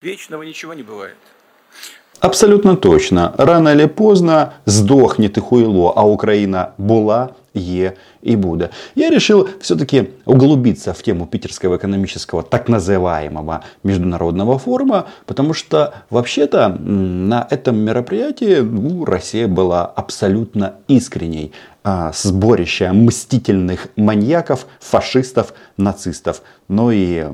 Вечного ничего не бывает. Абсолютно точно. Рано или поздно сдохнет и хуйло, а Украина була, е и буде. Я решил все-таки углубиться в тему Питерского экономического так называемого международного форума, потому что вообще-то на этом мероприятии ну, Россия была абсолютно искренней. А, сборище мстительных маньяков, фашистов, нацистов. Но и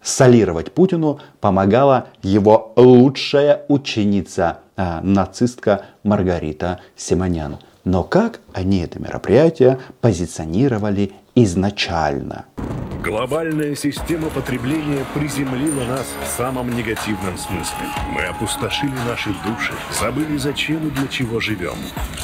солировать Путину помогала его лучшая ученица, а, нацистка Маргарита Симонян. Но как они это мероприятие позиционировали изначально? Глобальная система потребления приземлила нас в самом негативном смысле. Мы опустошили наши души, забыли зачем и для чего живем.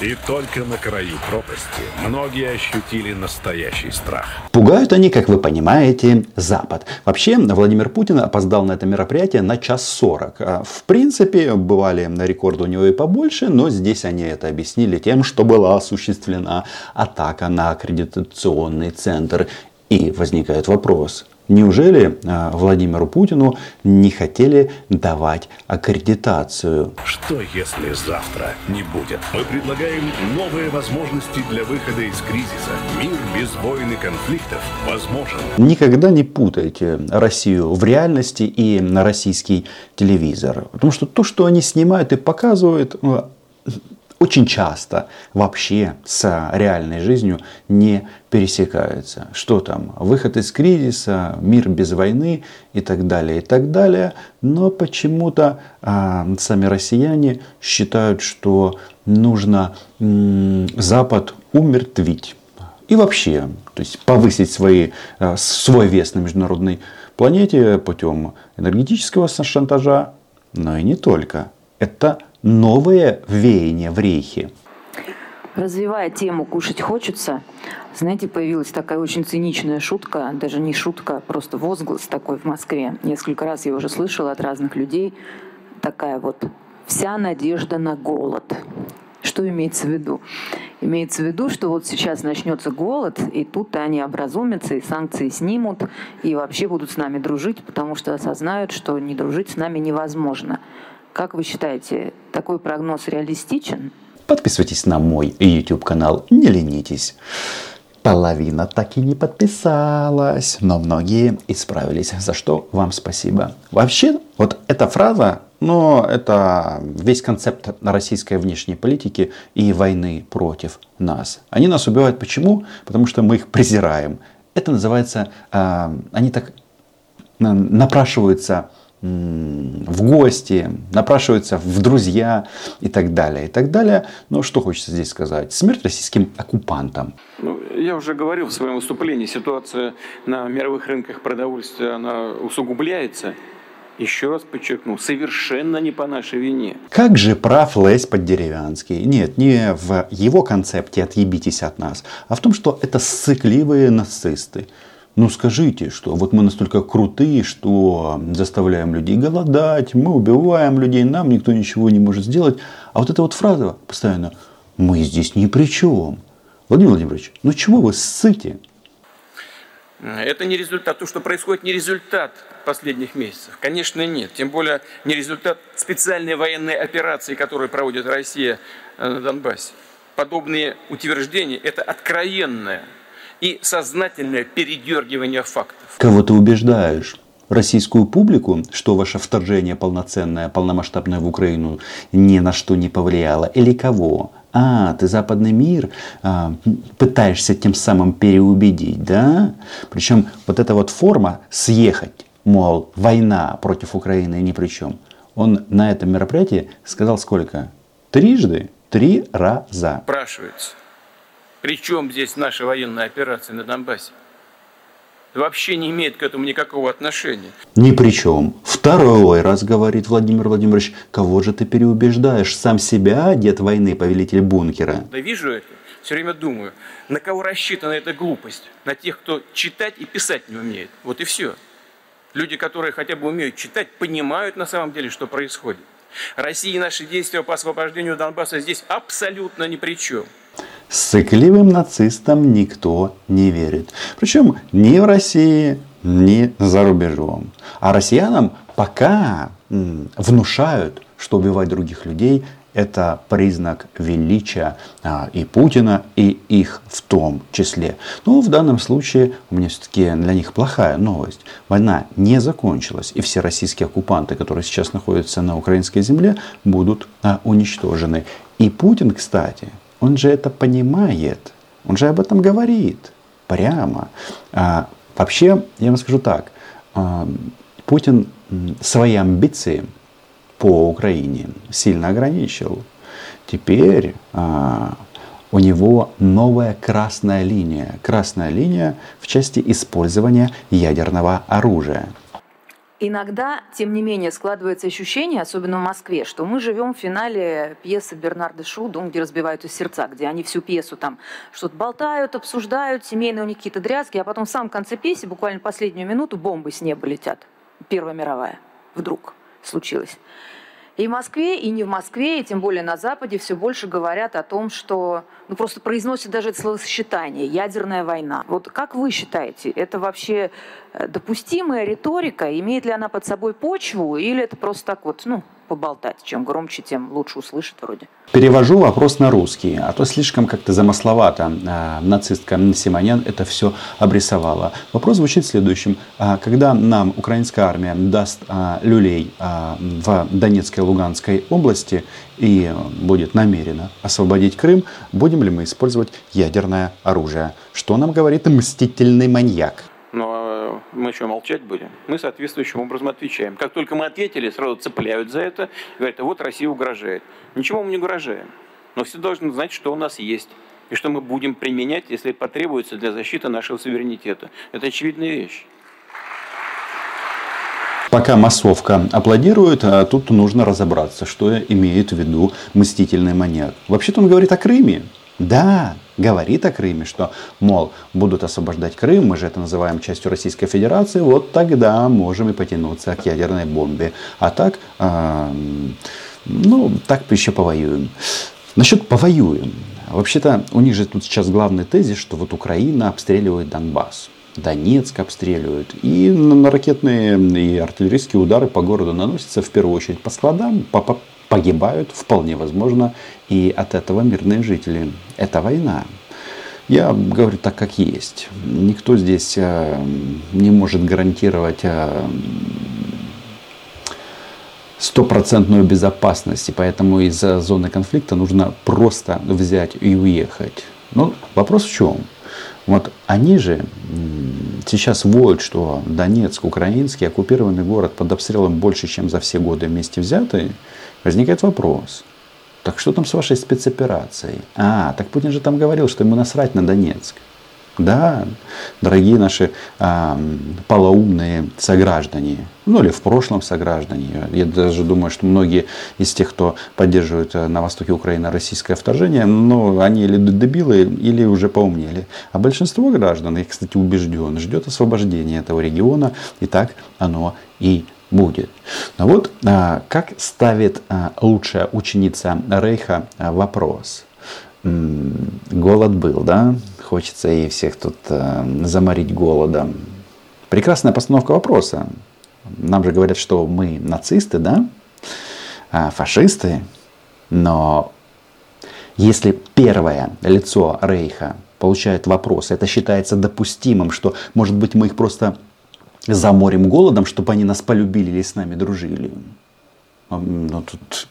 И только на краю пропасти многие ощутили настоящий страх. Пугают они, как вы понимаете, Запад. Вообще, Владимир Путин опоздал на это мероприятие на час сорок. А, в принципе, бывали на рекорд у него и побольше, но здесь они это объяснили тем, что была осуществлена атака на аккредитационный центр и возникает вопрос, Неужели а, Владимиру Путину не хотели давать аккредитацию? Что если завтра не будет? Мы предлагаем новые возможности для выхода из кризиса. Мир без войн и конфликтов возможен. Никогда не путайте Россию в реальности и на российский телевизор. Потому что то, что они снимают и показывают, ну, очень часто вообще с реальной жизнью не пересекаются. Что там? Выход из кризиса, мир без войны и так далее, и так далее. Но почему-то а, сами россияне считают, что нужно м, Запад умертвить. И вообще, то есть повысить свои, а, свой вес на международной планете путем энергетического шантажа, но и не только. Это новое веяние в рейхе. Развивая тему «кушать хочется», знаете, появилась такая очень циничная шутка, даже не шутка, а просто возглас такой в Москве. Несколько раз я уже слышала от разных людей. Такая вот «вся надежда на голод». Что имеется в виду? Имеется в виду, что вот сейчас начнется голод, и тут они образумятся, и санкции снимут, и вообще будут с нами дружить, потому что осознают, что не дружить с нами невозможно. Как вы считаете, такой прогноз реалистичен? Подписывайтесь на мой YouTube канал, не ленитесь. Половина так и не подписалась, но многие исправились, за что вам спасибо. Вообще, вот эта фраза, но это весь концепт российской внешней политики и войны против нас. Они нас убивают почему? Потому что мы их презираем. Это называется, э, они так напрашиваются в гости, напрашиваются в друзья и так далее, и так далее. Но что хочется здесь сказать? Смерть российским оккупантам. Ну, я уже говорил в своем выступлении, ситуация на мировых рынках продовольствия, она усугубляется. Еще раз подчеркну, совершенно не по нашей вине. Как же прав Лесь Поддеревянский? Нет, не в его концепте «отъебитесь от нас», а в том, что это сцикливые нацисты. Ну скажите, что вот мы настолько крутые, что заставляем людей голодать, мы убиваем людей, нам никто ничего не может сделать. А вот эта вот фраза постоянно, мы здесь ни при чем. Владимир Владимирович, ну чего вы ссыте? Это не результат, то, что происходит, не результат последних месяцев. Конечно, нет. Тем более не результат специальной военной операции, которую проводит Россия э, на Донбассе. Подобные утверждения – это откровенное и сознательное передергивание фактов. Кого ты убеждаешь? российскую публику, что ваше вторжение полноценное, полномасштабное в Украину ни на что не повлияло? Или кого? А, ты западный мир а, пытаешься тем самым переубедить, да? Причем вот эта вот форма съехать, мол, война против Украины ни при чем. Он на этом мероприятии сказал сколько? Трижды? Три раза. Спрашивается, при чем здесь наша военная операция на Донбассе? Вообще не имеет к этому никакого отношения. Ни при чем. Второй раз говорит Владимир Владимирович, кого же ты переубеждаешь? Сам себя, дед войны, повелитель бункера. Да вижу это. Все время думаю, на кого рассчитана эта глупость? На тех, кто читать и писать не умеет. Вот и все. Люди, которые хотя бы умеют читать, понимают на самом деле, что происходит. Россия и наши действия по освобождению Донбасса здесь абсолютно ни при чем. Сыкливым нацистам никто не верит. Причем ни в России, ни за рубежом. А россиянам пока внушают, что убивать других людей это признак величия а, и Путина, и их в том числе. Ну, в данном случае у меня все-таки для них плохая новость. Война не закончилась, и все российские оккупанты, которые сейчас находятся на украинской земле, будут а, уничтожены. И Путин, кстати, он же это понимает, он же об этом говорит прямо. А, вообще, я вам скажу так, а, Путин свои амбиции – по Украине сильно ограничил. Теперь а, у него новая красная линия. Красная линия в части использования ядерного оружия. Иногда, тем не менее, складывается ощущение, особенно в Москве, что мы живем в финале пьесы Бернарда Шу «Дом, где разбиваются сердца», где они всю пьесу там что-то болтают, обсуждают, семейные у них какие-то дрязги, а потом в самом конце пьесы, буквально последнюю минуту, бомбы с неба летят. Первая мировая. Вдруг случилось. И в Москве, и не в Москве, и тем более на Западе все больше говорят о том, что ну, просто произносят даже это словосочетание «ядерная война». Вот как вы считаете, это вообще э, допустимая риторика? Имеет ли она под собой почву или это просто так вот, ну, поболтать. Чем громче, тем лучше услышит вроде. Перевожу вопрос на русский, а то слишком как-то замысловато а, нацистка Симонян это все обрисовала. Вопрос звучит следующим. А, когда нам украинская армия даст а, люлей в Донецкой и Луганской области и будет намерена освободить Крым, будем ли мы использовать ядерное оружие? Что нам говорит мстительный маньяк? Мы что, молчать будем? Мы соответствующим образом отвечаем. Как только мы ответили, сразу цепляют за это, говорят, а вот Россия угрожает. Ничего мы не угрожаем. Но все должны знать, что у нас есть. И что мы будем применять, если потребуется для защиты нашего суверенитета. Это очевидная вещь. Пока массовка аплодирует, а тут нужно разобраться, что имеет в виду мстительный маньяк. Вообще-то он говорит о Крыме. Да, говорит о Крыме, что, мол, будут освобождать Крым, мы же это называем частью Российской Федерации, вот тогда можем и потянуться к ядерной бомбе. А так, э, ну, так еще повоюем. Насчет повоюем. Вообще-то у них же тут сейчас главный тезис, что вот Украина обстреливает Донбасс. Донецк обстреливают. И на ракетные и артиллерийские удары по городу наносятся в первую очередь по складам, по, по, погибают, вполне возможно, и от этого мирные жители. Это война. Я говорю так, как есть. Никто здесь э, не может гарантировать э, стопроцентную безопасность, и поэтому из зоны конфликта нужно просто взять и уехать. Но вопрос в чем? Вот они же сейчас воют, что Донецк, украинский, оккупированный город под обстрелом больше, чем за все годы вместе взятые, возникает вопрос. Так что там с вашей спецоперацией? А, так Путин же там говорил, что ему насрать на Донецк. Да, дорогие наши а, полоумные сограждане, ну или в прошлом сограждане. Я даже думаю, что многие из тех, кто поддерживает э, на востоке Украины российское вторжение, ну, они или дебилы, или уже поумнели. А большинство граждан, я, кстати, убежден, ждет освобождения этого региона, и так оно и будет. Но вот а, как ставит а, лучшая ученица Рейха а, вопрос. Голод был, да? Хочется и всех тут заморить голодом. Прекрасная постановка вопроса. Нам же говорят, что мы нацисты, да? Фашисты. Но если первое лицо Рейха получает вопрос, это считается допустимым, что, может быть, мы их просто заморим голодом, чтобы они нас полюбили или с нами дружили. Ну, тут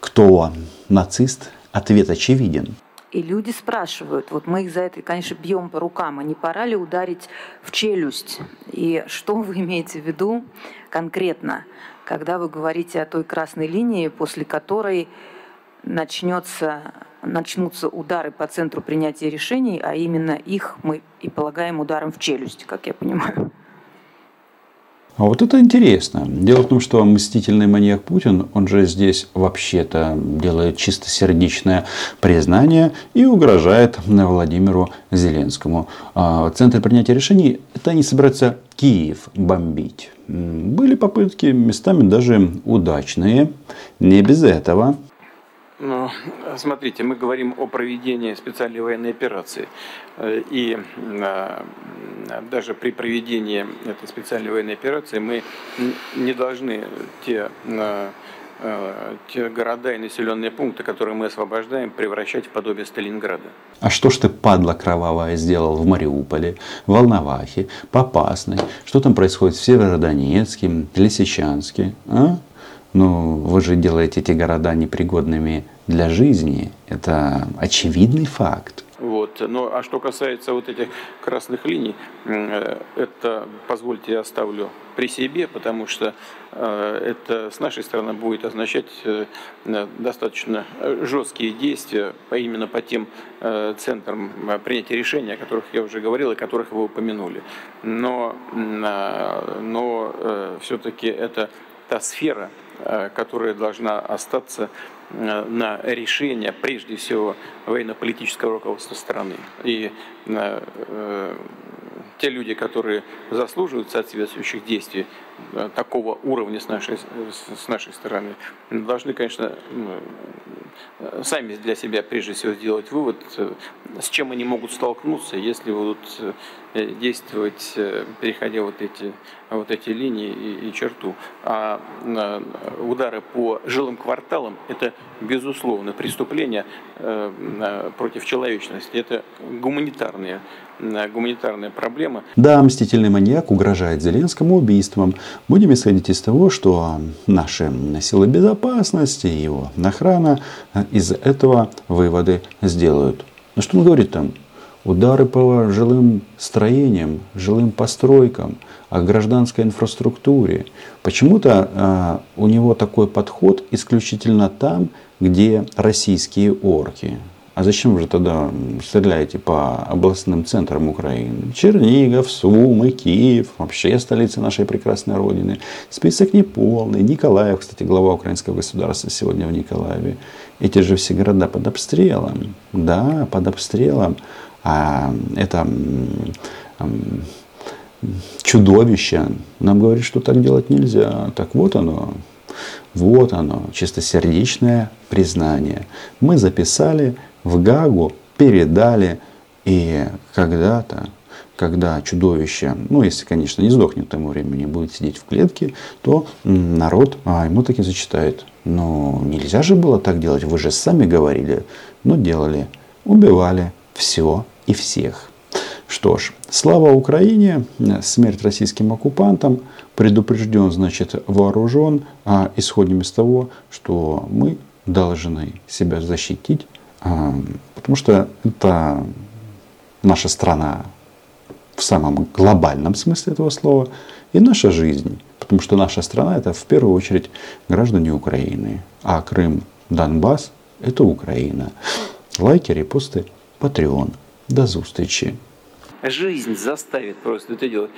кто нацист? Ответ очевиден. И люди спрашивают, вот мы их за это, конечно, бьем по рукам, а не пора ли ударить в челюсть? И что вы имеете в виду конкретно, когда вы говорите о той красной линии, после которой начнется, начнутся удары по центру принятия решений, а именно их мы и полагаем ударом в челюсть, как я понимаю? А вот это интересно. Дело в том, что мстительный маньяк Путин, он же здесь вообще-то делает чистосердечное признание и угрожает Владимиру Зеленскому. А центр принятия решений, это они собираются Киев бомбить. Были попытки, местами даже удачные. Не без этого. Ну, смотрите, мы говорим о проведении специальной военной операции. Э, и э, даже при проведении этой специальной военной операции мы не должны те э, те города и населенные пункты, которые мы освобождаем, превращать в подобие Сталинграда. А что ж ты, падла кровавая, сделал в Мариуполе, в Волновахе, Попасной? Что там происходит в Северодонецке, Лисичанске? А? Ну, вы же делаете эти города непригодными для жизни. Это очевидный факт. Вот. Ну, а что касается вот этих красных линий, э, это, позвольте, я оставлю при себе, потому что э, это с нашей стороны будет означать э, достаточно жесткие действия именно по тем центрам принятия решений, о которых я уже говорил и которых вы упомянули. Но, но все-таки это та сфера, которая должна остаться э, на решение, прежде всего, военно-политического руководства страны. И э, те люди, которые заслуживают соответствующих действий такого уровня с нашей, с нашей стороны, должны, конечно, сами для себя прежде всего сделать вывод, с чем они могут столкнуться, если будут действовать, переходя вот эти, вот эти линии и, и черту. А удары по жилым кварталам – это, безусловно, преступление э, против человечности. Это гуманитарные, гуманитарная проблема. Да, мстительный маньяк угрожает Зеленскому убийством. Будем исходить из того, что наши силы безопасности, его охрана из этого выводы сделают. Ну что он говорит там? Удары по жилым строениям, жилым постройкам – о гражданской инфраструктуре. Почему-то э, у него такой подход исключительно там, где российские орки. А зачем же тогда стреляете по областным центрам Украины? Чернигов, Сумы, Киев, вообще столица нашей прекрасной Родины. Список неполный. Николаев, кстати, глава украинского государства сегодня в Николаеве. Эти же все города под обстрелом. Да, под обстрелом. А это чудовище нам говорит, что так делать нельзя. Так вот оно, вот оно, чистосердечное признание. Мы записали в Гагу, передали, и когда-то, когда чудовище, ну если, конечно, не сдохнет к тому времени, будет сидеть в клетке, то народ а, ему таки зачитает. Но нельзя же было так делать, вы же сами говорили. Но делали, убивали все и всех. Что ж, слава Украине, смерть российским оккупантам, предупрежден, значит, вооружен, а исходим из того, что мы должны себя защитить, потому что это наша страна в самом глобальном смысле этого слова и наша жизнь. Потому что наша страна это в первую очередь граждане Украины, а Крым, Донбасс это Украина. Лайки, репосты, Patreon. До зустрічі! Жизнь заставит просто это делать.